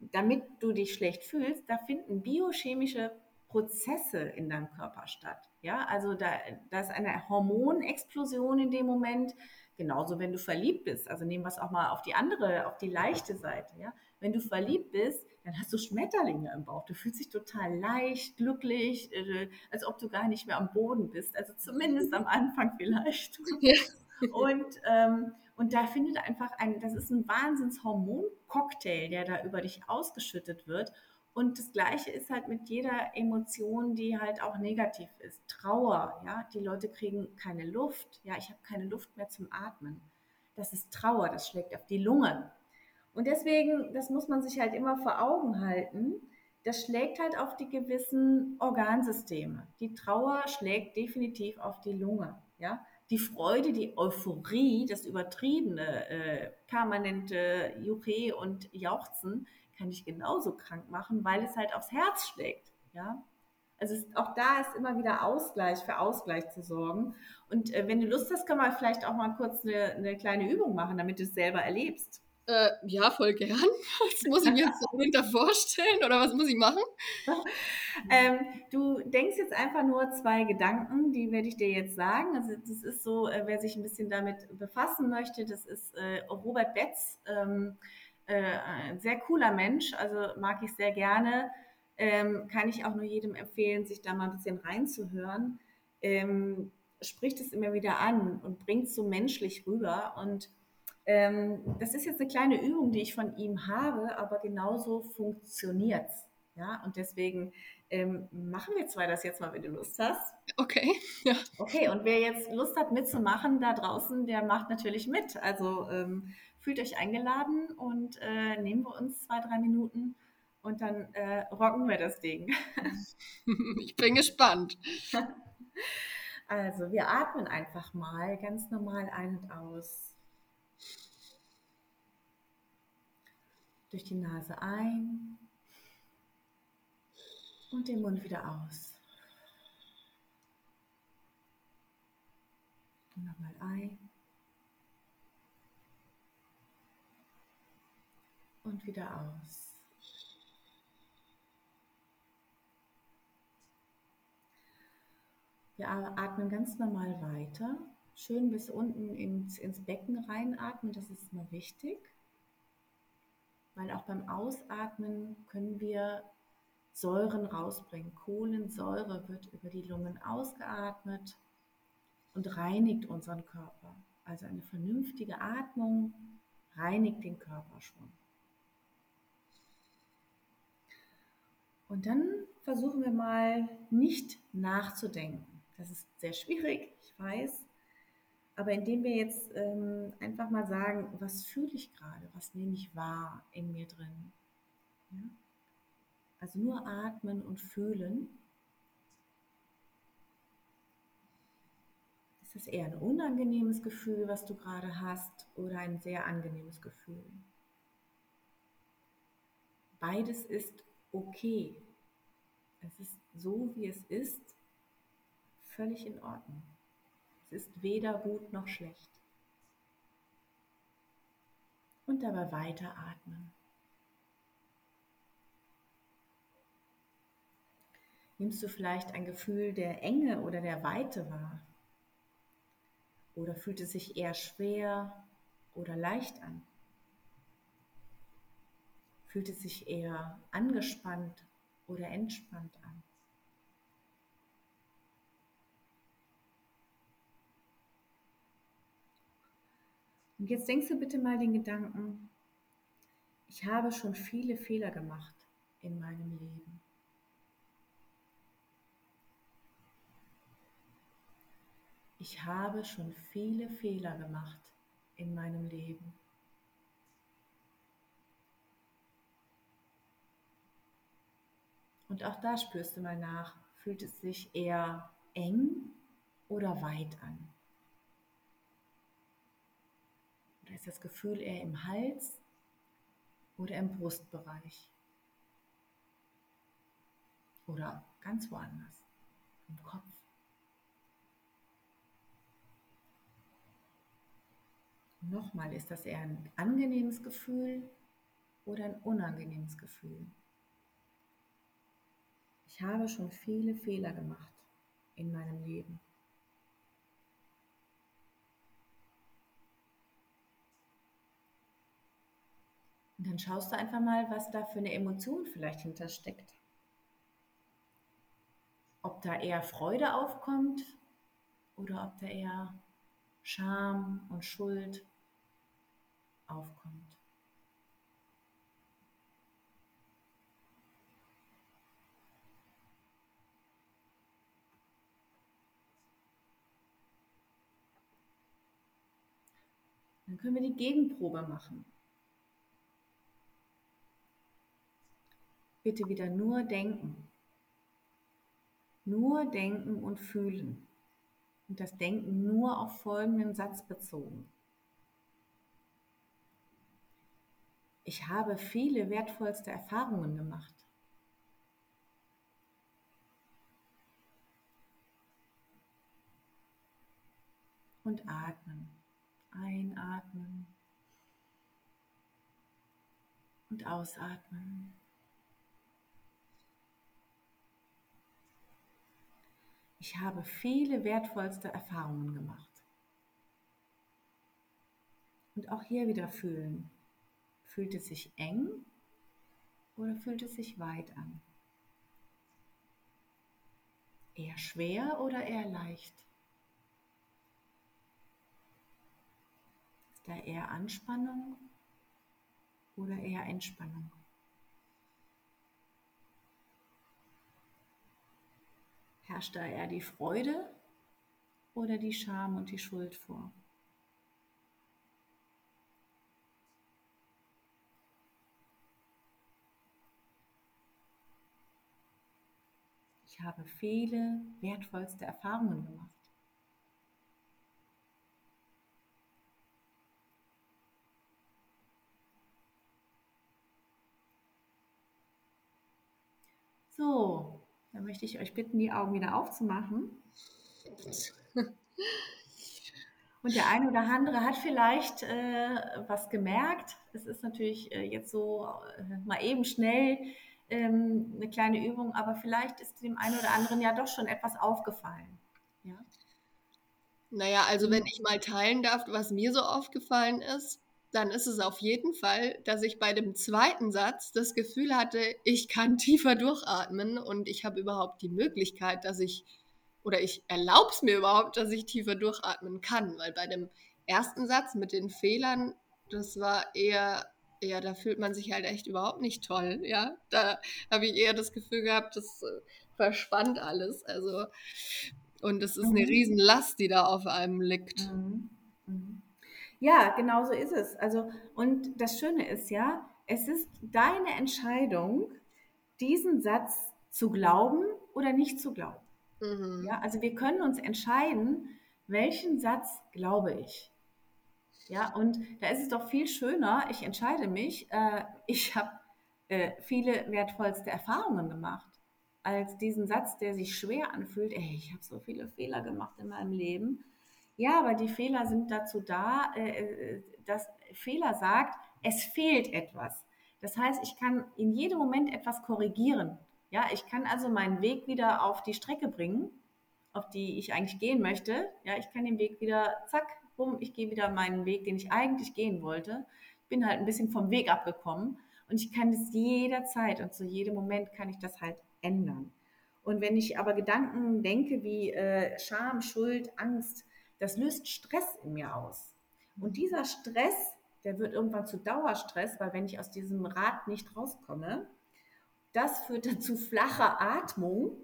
damit du dich schlecht fühlst, da finden biochemische Prozesse in deinem Körper statt. Ja, also da, da ist eine Hormonexplosion in dem Moment. Genauso, wenn du verliebt bist. Also nehmen wir es auch mal auf die andere, auf die leichte Seite. Ja, wenn du verliebt bist, dann hast du Schmetterlinge im Bauch. Du fühlst dich total leicht, glücklich, äh, als ob du gar nicht mehr am Boden bist. Also zumindest am Anfang vielleicht. Ja. Und, ähm, und da findet einfach ein, das ist ein Wahnsinnshormoncocktail, der da über dich ausgeschüttet wird. Und das Gleiche ist halt mit jeder Emotion, die halt auch negativ ist. Trauer, ja, die Leute kriegen keine Luft. Ja, ich habe keine Luft mehr zum Atmen. Das ist Trauer, das schlägt auf die Lungen. Und deswegen, das muss man sich halt immer vor Augen halten, das schlägt halt auf die gewissen Organsysteme. Die Trauer schlägt definitiv auf die Lunge. Ja? Die Freude, die Euphorie, das übertriebene, äh, permanente Juche und Jauchzen kann dich genauso krank machen, weil es halt aufs Herz schlägt. Ja? Also es, auch da ist immer wieder Ausgleich, für Ausgleich zu sorgen. Und äh, wenn du Lust hast, können wir vielleicht auch mal kurz eine, eine kleine Übung machen, damit du es selber erlebst. Äh, ja, voll gern. Was muss ich mir jetzt dahinter vorstellen oder was muss ich machen? ähm, du denkst jetzt einfach nur zwei Gedanken, die werde ich dir jetzt sagen. Also das ist so, äh, wer sich ein bisschen damit befassen möchte, das ist äh, Robert Betz, ähm, äh, ein sehr cooler Mensch, also mag ich sehr gerne ähm, kann ich auch nur jedem empfehlen, sich da mal ein bisschen reinzuhören. Ähm, spricht es immer wieder an und bringt es so menschlich rüber. Und ähm, das ist jetzt eine kleine Übung, die ich von ihm habe, aber genauso funktioniert es. Ja, und deswegen ähm, machen wir zwei das jetzt mal, wenn du Lust hast. Okay, ja. Okay, und wer jetzt Lust hat mitzumachen da draußen, der macht natürlich mit. Also ähm, fühlt euch eingeladen und äh, nehmen wir uns zwei, drei Minuten und dann äh, rocken wir das Ding. ich bin gespannt. Also, wir atmen einfach mal ganz normal ein und aus. Durch die Nase ein und den Mund wieder aus. Und nochmal ein. Und wieder aus. Wir atmen ganz normal weiter. Schön bis unten ins, ins Becken reinatmen, das ist immer wichtig. Weil auch beim Ausatmen können wir Säuren rausbringen. Kohlensäure wird über die Lungen ausgeatmet und reinigt unseren Körper. Also eine vernünftige Atmung reinigt den Körper schon. Und dann versuchen wir mal nicht nachzudenken. Das ist sehr schwierig, ich weiß. Aber indem wir jetzt ähm, einfach mal sagen, was fühle ich gerade, was nehme ich wahr in mir drin. Ja? Also nur atmen und fühlen. Ist das eher ein unangenehmes Gefühl, was du gerade hast, oder ein sehr angenehmes Gefühl? Beides ist okay. Es ist so, wie es ist völlig in Ordnung. Es ist weder gut noch schlecht. Und dabei weiteratmen. Nimmst du vielleicht ein Gefühl der Enge oder der Weite wahr? Oder fühlt es sich eher schwer oder leicht an? Fühlt es sich eher angespannt oder entspannt an? Und jetzt denkst du bitte mal den Gedanken, ich habe schon viele Fehler gemacht in meinem Leben. Ich habe schon viele Fehler gemacht in meinem Leben. Und auch da spürst du mal nach, fühlt es sich eher eng oder weit an? Oder ist das Gefühl eher im Hals oder im Brustbereich? Oder ganz woanders, im Kopf? Nochmal, ist das eher ein angenehmes Gefühl oder ein unangenehmes Gefühl? Ich habe schon viele Fehler gemacht in meinem Leben. Und dann schaust du einfach mal, was da für eine Emotion vielleicht hintersteckt. Ob da eher Freude aufkommt oder ob da eher Scham und Schuld aufkommt. Dann können wir die Gegenprobe machen. bitte wieder nur denken. Nur denken und fühlen. Und das Denken nur auf folgenden Satz bezogen. Ich habe viele wertvollste Erfahrungen gemacht. Und atmen. Einatmen. Und ausatmen. Ich habe viele wertvollste Erfahrungen gemacht. Und auch hier wieder fühlen. Fühlt es sich eng oder fühlt es sich weit an? Eher schwer oder eher leicht? Da eher Anspannung oder eher Entspannung? Herrscht da eher die Freude oder die Scham und die Schuld vor? Ich habe viele wertvollste Erfahrungen gemacht. So, dann möchte ich euch bitten, die Augen wieder aufzumachen. Und der eine oder andere hat vielleicht äh, was gemerkt. Es ist natürlich äh, jetzt so äh, mal eben schnell ähm, eine kleine Übung, aber vielleicht ist dem einen oder anderen ja doch schon etwas aufgefallen. Ja? Naja, also wenn ich mal teilen darf, was mir so aufgefallen ist, dann ist es auf jeden Fall, dass ich bei dem zweiten Satz das Gefühl hatte, ich kann tiefer durchatmen und ich habe überhaupt die Möglichkeit, dass ich, oder ich erlaube es mir überhaupt, dass ich tiefer durchatmen kann, weil bei dem ersten Satz mit den Fehlern, das war eher ja, da fühlt man sich halt echt überhaupt nicht toll, ja. Da habe ich eher das Gefühl gehabt, das äh, verspannt alles. Also, und es ist mhm. eine Riesenlast, die da auf einem liegt. Mhm. Mhm. Ja, genau so ist es. Also, und das Schöne ist ja, es ist deine Entscheidung, diesen Satz zu glauben oder nicht zu glauben. Mhm. Ja, also wir können uns entscheiden, welchen Satz glaube ich. Ja, und da ist es doch viel schöner, ich entscheide mich, äh, ich habe äh, viele wertvollste Erfahrungen gemacht, als diesen Satz, der sich schwer anfühlt, ey, ich habe so viele Fehler gemacht in meinem Leben. Ja, aber die Fehler sind dazu da, äh, äh dass Fehler sagt, es fehlt etwas. Das heißt, ich kann in jedem Moment etwas korrigieren. Ja, ich kann also meinen Weg wieder auf die Strecke bringen, auf die ich eigentlich gehen möchte. Ja, ich kann den Weg wieder, zack, bumm, ich gehe wieder meinen Weg, den ich eigentlich gehen wollte. Bin halt ein bisschen vom Weg abgekommen und ich kann das jederzeit und zu jedem Moment kann ich das halt ändern. Und wenn ich aber Gedanken denke wie äh, Scham, Schuld, Angst, das löst Stress in mir aus. Und dieser Stress, der wird irgendwann zu Dauerstress, weil wenn ich aus diesem Rad nicht rauskomme, das führt dann zu flacher Atmung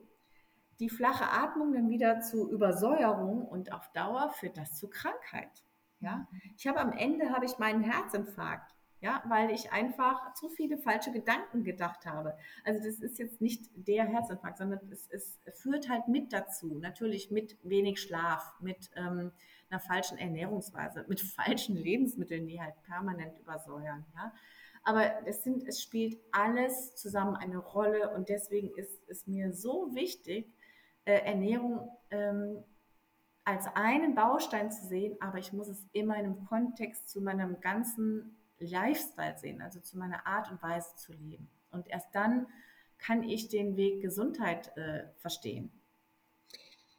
die flache Atmung dann wieder zu Übersäuerung und auf Dauer führt das zu Krankheit. Ja? Ich habe am Ende habe ich meinen Herzinfarkt, ja, weil ich einfach zu viele falsche Gedanken gedacht habe. Also das ist jetzt nicht der Herzinfarkt, sondern es, es führt halt mit dazu. Natürlich mit wenig Schlaf, mit ähm, einer falschen Ernährungsweise, mit falschen Lebensmitteln, die halt permanent übersäuern. Ja? Aber es, sind, es spielt alles zusammen eine Rolle und deswegen ist es mir so wichtig, äh, Ernährung ähm, als einen Baustein zu sehen, aber ich muss es immer in einem Kontext zu meinem ganzen Lifestyle sehen, also zu meiner Art und Weise zu leben. Und erst dann kann ich den Weg Gesundheit äh, verstehen.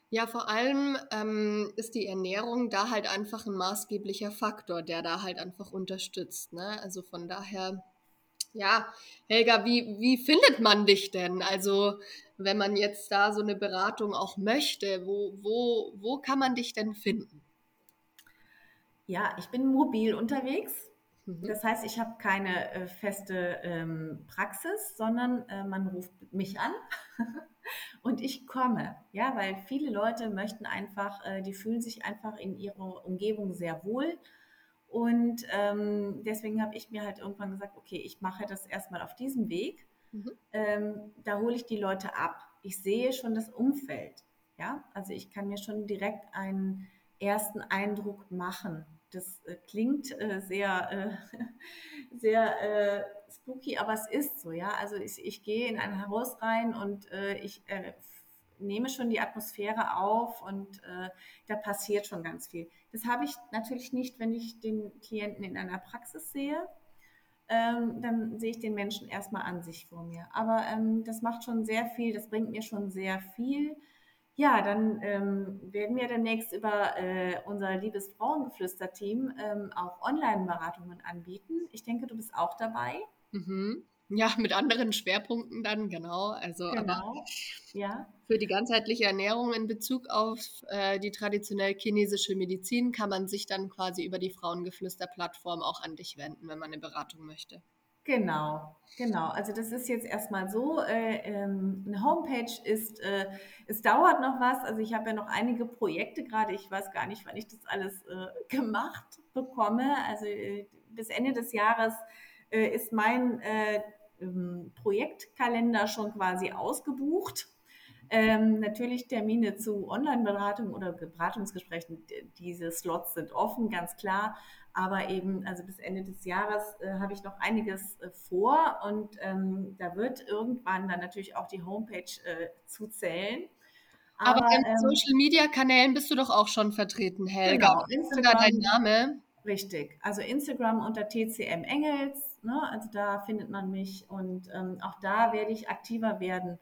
Ja, vor allem ähm, ist die Ernährung da halt einfach ein maßgeblicher Faktor, der da halt einfach unterstützt. Ne? Also von daher ja, Helga, wie, wie findet man dich denn? Also, wenn man jetzt da so eine Beratung auch möchte, wo, wo, wo kann man dich denn finden? Ja, ich bin mobil unterwegs. Mhm. Das heißt, ich habe keine äh, feste ähm, Praxis, sondern äh, man ruft mich an und ich komme. Ja, weil viele Leute möchten einfach, äh, die fühlen sich einfach in ihrer Umgebung sehr wohl und ähm, deswegen habe ich mir halt irgendwann gesagt, okay, ich mache das erstmal auf diesem Weg. Mhm. Ähm, da hole ich die Leute ab. Ich sehe schon das Umfeld. Ja, also ich kann mir schon direkt einen ersten Eindruck machen. Das äh, klingt äh, sehr, äh, sehr äh, spooky, aber es ist so, ja. Also ich, ich gehe in ein Haus rein und äh, ich äh, nehme schon die Atmosphäre auf und da passiert schon ganz viel. Das habe ich natürlich nicht, wenn ich den Klienten in einer Praxis sehe. Ähm, dann sehe ich den Menschen erstmal an sich vor mir. Aber ähm, das macht schon sehr viel, das bringt mir schon sehr viel ja, dann ähm, werden wir demnächst über äh, unser liebes Frauengeflüster-Team ähm, auch Online-Beratungen anbieten. Ich denke, du bist auch dabei. Mhm. Ja, mit anderen Schwerpunkten dann, genau. Also genau. ja. für die ganzheitliche Ernährung in Bezug auf äh, die traditionell chinesische Medizin kann man sich dann quasi über die Frauengeflüster-Plattform auch an dich wenden, wenn man eine Beratung möchte. Genau, genau. Also das ist jetzt erstmal so. Äh, ähm, eine Homepage ist, äh, es dauert noch was. Also ich habe ja noch einige Projekte gerade. Ich weiß gar nicht, wann ich das alles äh, gemacht bekomme. Also äh, bis Ende des Jahres äh, ist mein äh, ähm, Projektkalender schon quasi ausgebucht. Ähm, natürlich Termine zu Online-Beratung oder Beratungsgesprächen, diese Slots sind offen, ganz klar. Aber eben, also bis Ende des Jahres äh, habe ich noch einiges äh, vor und ähm, da wird irgendwann dann natürlich auch die Homepage äh, zuzählen. Aber, Aber in ähm, Social Media Kanälen bist du doch auch schon vertreten, Helga. Genau, Instagram, dein Name? Richtig. Also Instagram unter TCM Engels, ne? also da findet man mich und ähm, auch da werde ich aktiver werden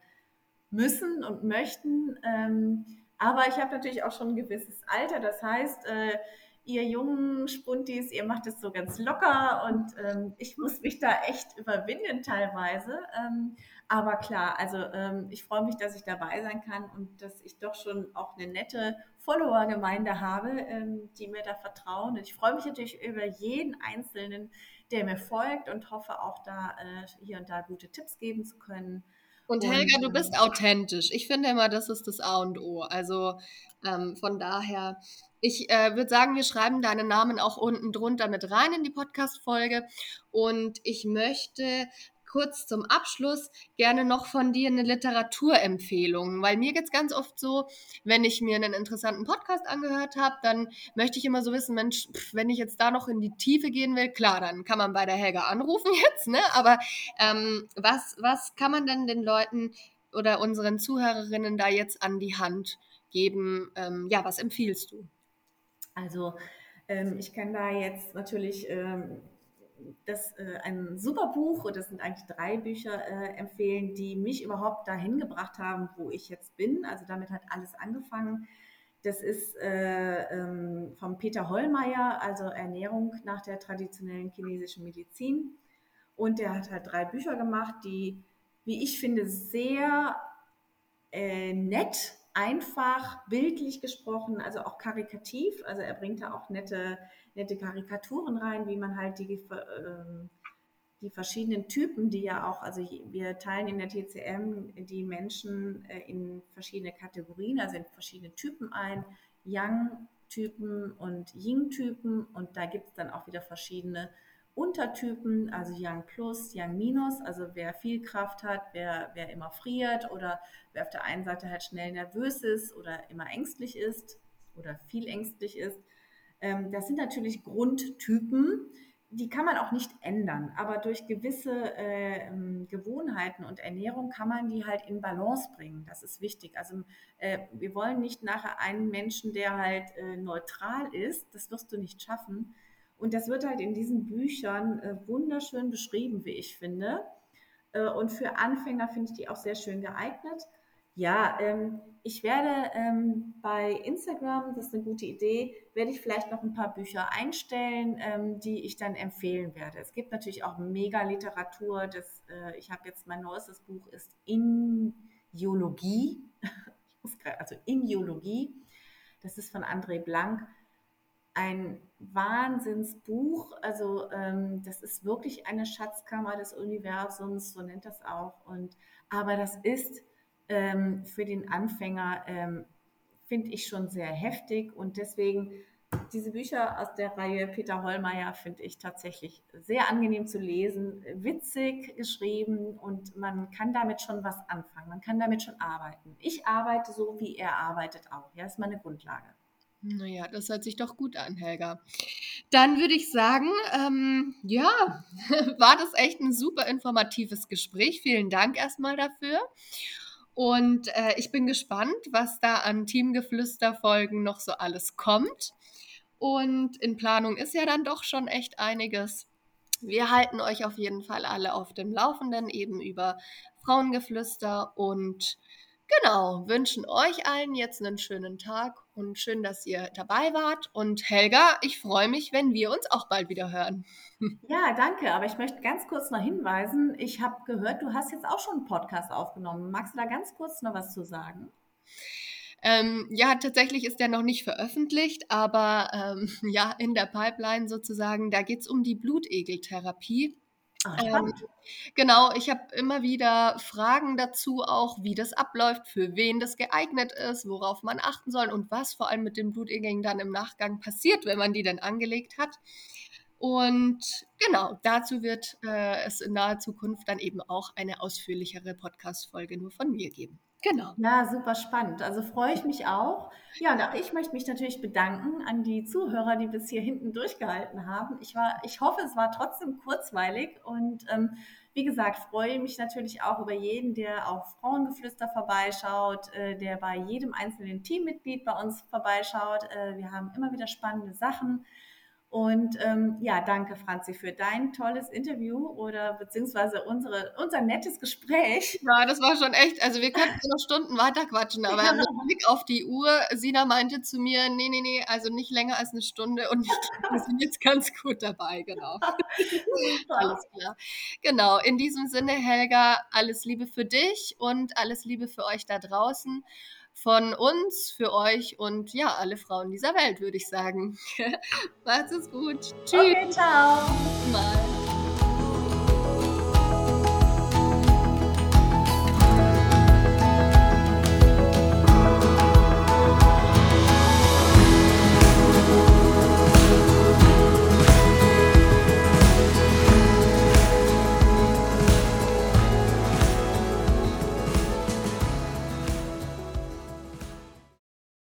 müssen und möchten. Ähm, aber ich habe natürlich auch schon ein gewisses Alter. Das heißt, äh, ihr jungen Spuntis, ihr macht es so ganz locker und ähm, ich muss mich da echt überwinden teilweise. Ähm, aber klar, also ähm, ich freue mich, dass ich dabei sein kann und dass ich doch schon auch eine nette Follower-Gemeinde habe, ähm, die mir da vertrauen. Und ich freue mich natürlich über jeden Einzelnen, der mir folgt und hoffe auch da äh, hier und da gute Tipps geben zu können. Und Helga, du bist authentisch. Ich finde immer, das ist das A und O. Also ähm, von daher, ich äh, würde sagen, wir schreiben deinen Namen auch unten drunter mit rein in die Podcast-Folge. Und ich möchte kurz zum Abschluss gerne noch von dir eine Literaturempfehlung, weil mir geht es ganz oft so, wenn ich mir einen interessanten Podcast angehört habe, dann möchte ich immer so wissen, Mensch, wenn ich jetzt da noch in die Tiefe gehen will, klar, dann kann man bei der Helga anrufen jetzt, ne? Aber ähm, was, was kann man denn den Leuten oder unseren Zuhörerinnen da jetzt an die Hand geben? Ähm, ja, was empfiehlst du? Also ähm, ich kann da jetzt natürlich ähm, das äh, ein super Buch, das sind eigentlich drei Bücher, äh, empfehlen, die mich überhaupt dahin gebracht haben, wo ich jetzt bin. Also damit hat alles angefangen. Das ist äh, ähm, von Peter Hollmeier, also Ernährung nach der traditionellen chinesischen Medizin. Und der hat halt drei Bücher gemacht, die, wie ich finde, sehr äh, nett, einfach, bildlich gesprochen, also auch karikativ. Also er bringt da auch nette nette Karikaturen rein, wie man halt die, ähm, die verschiedenen Typen, die ja auch, also wir teilen in der TCM die Menschen äh, in verschiedene Kategorien, also in verschiedene Typen ein, Yang-Typen und Ying-Typen und da gibt es dann auch wieder verschiedene Untertypen, also Yang Plus, Yang Minus, also wer viel Kraft hat, wer, wer immer friert oder wer auf der einen Seite halt schnell nervös ist oder immer ängstlich ist oder viel ängstlich ist. Ähm, das sind natürlich Grundtypen, die kann man auch nicht ändern, aber durch gewisse äh, Gewohnheiten und Ernährung kann man die halt in Balance bringen. Das ist wichtig. Also äh, wir wollen nicht nachher einen Menschen, der halt äh, neutral ist, das wirst du nicht schaffen. Und das wird halt in diesen Büchern äh, wunderschön beschrieben, wie ich finde. Äh, und für Anfänger finde ich die auch sehr schön geeignet. Ja, ähm, ich werde ähm, bei Instagram, das ist eine gute Idee, werde ich vielleicht noch ein paar Bücher einstellen, ähm, die ich dann empfehlen werde. Es gibt natürlich auch mega Literatur. Das, äh, ich habe jetzt mein neuestes Buch ist Immunologie, also Immunologie. Das ist von André Blank. Ein Wahnsinnsbuch. Also ähm, das ist wirklich eine Schatzkammer des Universums, so nennt das auch. Und aber das ist ähm, für den Anfänger ähm, finde ich schon sehr heftig und deswegen diese Bücher aus der Reihe Peter Hollmeier finde ich tatsächlich sehr angenehm zu lesen, witzig geschrieben und man kann damit schon was anfangen. Man kann damit schon arbeiten. Ich arbeite so, wie er arbeitet auch. Ja, ist meine Grundlage. Naja, das hört sich doch gut an, Helga. Dann würde ich sagen, ähm, ja, war das echt ein super informatives Gespräch. Vielen Dank erstmal dafür. Und äh, ich bin gespannt, was da an Teamgeflüster-Folgen noch so alles kommt. Und in Planung ist ja dann doch schon echt einiges. Wir halten euch auf jeden Fall alle auf dem Laufenden, eben über Frauengeflüster und genau, wünschen euch allen jetzt einen schönen Tag und schön, dass ihr dabei wart. Und Helga, ich freue mich, wenn wir uns auch bald wieder hören. Ja, danke. Aber ich möchte ganz kurz noch hinweisen, ich habe gehört, du hast jetzt auch schon einen Podcast aufgenommen. Magst du da ganz kurz noch was zu sagen? Ähm, ja, tatsächlich ist der noch nicht veröffentlicht, aber ähm, ja, in der Pipeline sozusagen, da geht es um die Blutegeltherapie. Ach, ähm, genau, ich habe immer wieder Fragen dazu, auch wie das abläuft, für wen das geeignet ist, worauf man achten soll und was vor allem mit den Blutegeln dann im Nachgang passiert, wenn man die dann angelegt hat. Und genau, dazu wird äh, es in naher Zukunft dann eben auch eine ausführlichere Podcast-Folge nur von mir geben. Genau. Ja, super spannend. Also freue ich mich auch. Ja, und auch ich möchte mich natürlich bedanken an die Zuhörer, die bis hier hinten durchgehalten haben. Ich, war, ich hoffe, es war trotzdem kurzweilig und ähm, wie gesagt, freue mich natürlich auch über jeden, der auf Frauengeflüster vorbeischaut, äh, der bei jedem einzelnen Teammitglied bei uns vorbeischaut. Äh, wir haben immer wieder spannende Sachen. Und ähm, ja, danke Franzi für dein tolles Interview oder beziehungsweise unsere, unser nettes Gespräch. Ja, das war schon echt, also wir könnten noch Stunden weiter quatschen, aber ja. mit Blick auf die Uhr, Sina meinte zu mir, nee, nee, nee, also nicht länger als eine Stunde und wir sind jetzt ganz gut dabei, genau. alles klar. Genau, in diesem Sinne, Helga, alles Liebe für dich und alles Liebe für euch da draußen von uns, für euch und ja, alle Frauen dieser Welt, würde ich sagen. Macht es gut. Tschüss. Okay, ciao. Mal.